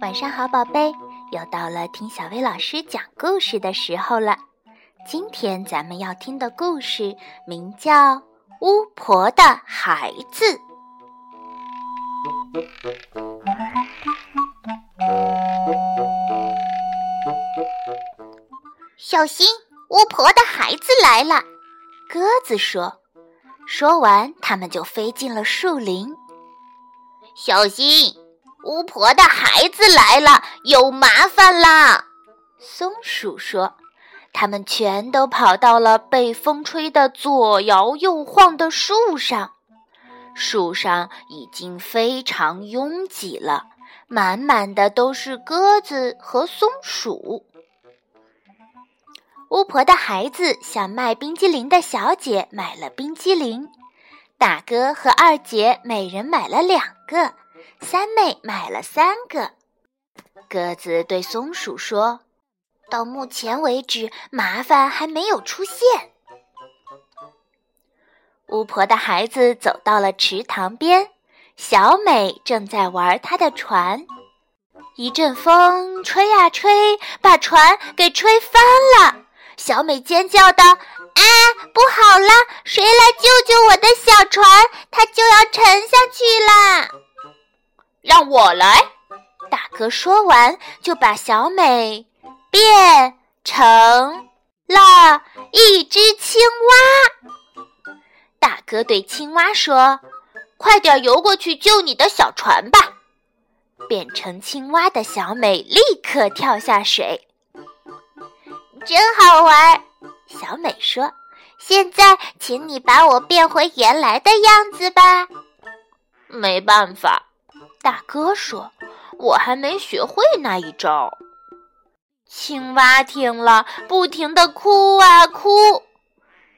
晚上好，宝贝，又到了听小薇老师讲故事的时候了。今天咱们要听的故事名叫《巫婆的孩子》。小心，巫婆的孩子来了！鸽子说。说完，他们就飞进了树林。小心，巫婆的孩子来了，有麻烦啦！松鼠说。他们全都跑到了被风吹得左摇右晃的树上，树上已经非常拥挤了，满满的都是鸽子和松鼠。巫婆的孩子向卖冰激凌的小姐买了冰激凌，大哥和二姐每人买了两个，三妹买了三个。鸽子对松鼠说。到目前为止，麻烦还没有出现。巫婆的孩子走到了池塘边，小美正在玩她的船。一阵风吹啊吹，把船给吹翻了。小美尖叫道：“啊，不好了！谁来救救我的小船？它就要沉下去啦！”让我来。大哥说完，就把小美。变成了一只青蛙。大哥对青蛙说：“快点游过去救你的小船吧！”变成青蛙的小美立刻跳下水。真好玩，小美说：“现在，请你把我变回原来的样子吧。”没办法，大哥说：“我还没学会那一招。”青蛙听了，不停地哭啊哭。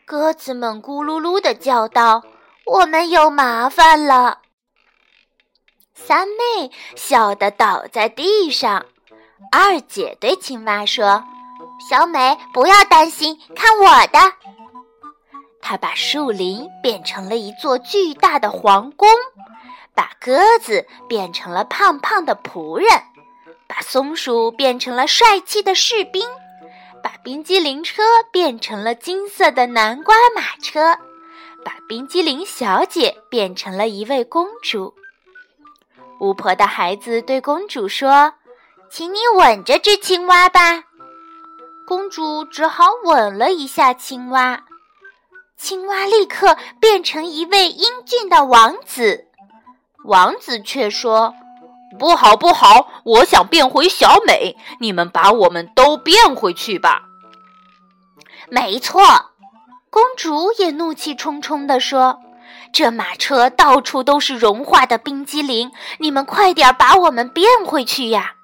鸽子们咕噜噜地叫道：“我们有麻烦了。”三妹笑得倒在地上。二姐对青蛙说：“小美，不要担心，看我的。”他把树林变成了一座巨大的皇宫，把鸽子变成了胖胖的仆人。把松鼠变成了帅气的士兵，把冰激凌车变成了金色的南瓜马车，把冰激凌小姐变成了一位公主。巫婆的孩子对公主说：“请你吻这只青蛙吧。”公主只好吻了一下青蛙，青蛙立刻变成一位英俊的王子。王子却说。不好，不好！我想变回小美，你们把我们都变回去吧。没错，公主也怒气冲冲地说：“这马车到处都是融化的冰激凌，你们快点把我们变回去呀！”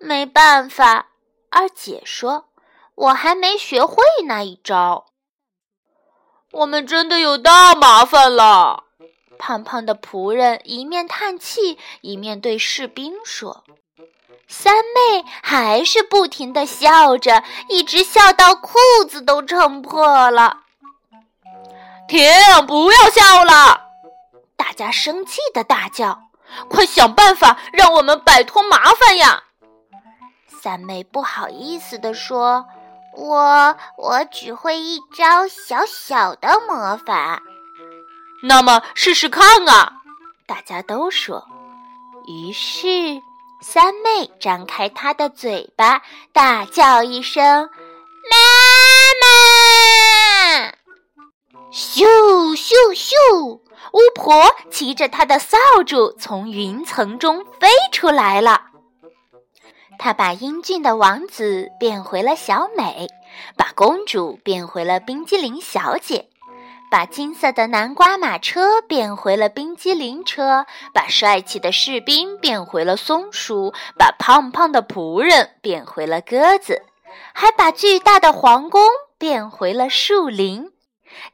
没办法，二姐说：“我还没学会那一招。”我们真的有大麻烦了。胖胖的仆人一面叹气，一面对士兵说：“三妹还是不停的笑着，一直笑到裤子都撑破了。”停！不要笑了！大家生气的大叫：“快想办法让我们摆脱麻烦呀！”三妹不好意思地说：“我我只会一招小小的魔法。”那么试试看啊！大家都说。于是三妹张开她的嘴巴，大叫一声：“妈妈！”咻咻咻！巫婆骑着她的扫帚从云层中飞出来了。她把英俊的王子变回了小美，把公主变回了冰激凌小姐。把金色的南瓜马车变回了冰激凌车，把帅气的士兵变回了松鼠，把胖胖的仆人变回了鸽子，还把巨大的皇宫变回了树林。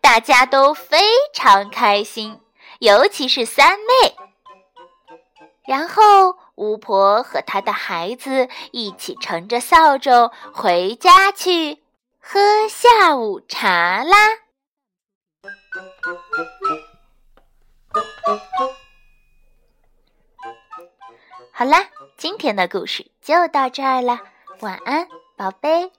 大家都非常开心，尤其是三妹。然后巫婆和她的孩子一起乘着扫帚回家去。喝下午茶啦。好啦，今天的故事就到这儿了，晚安，宝贝。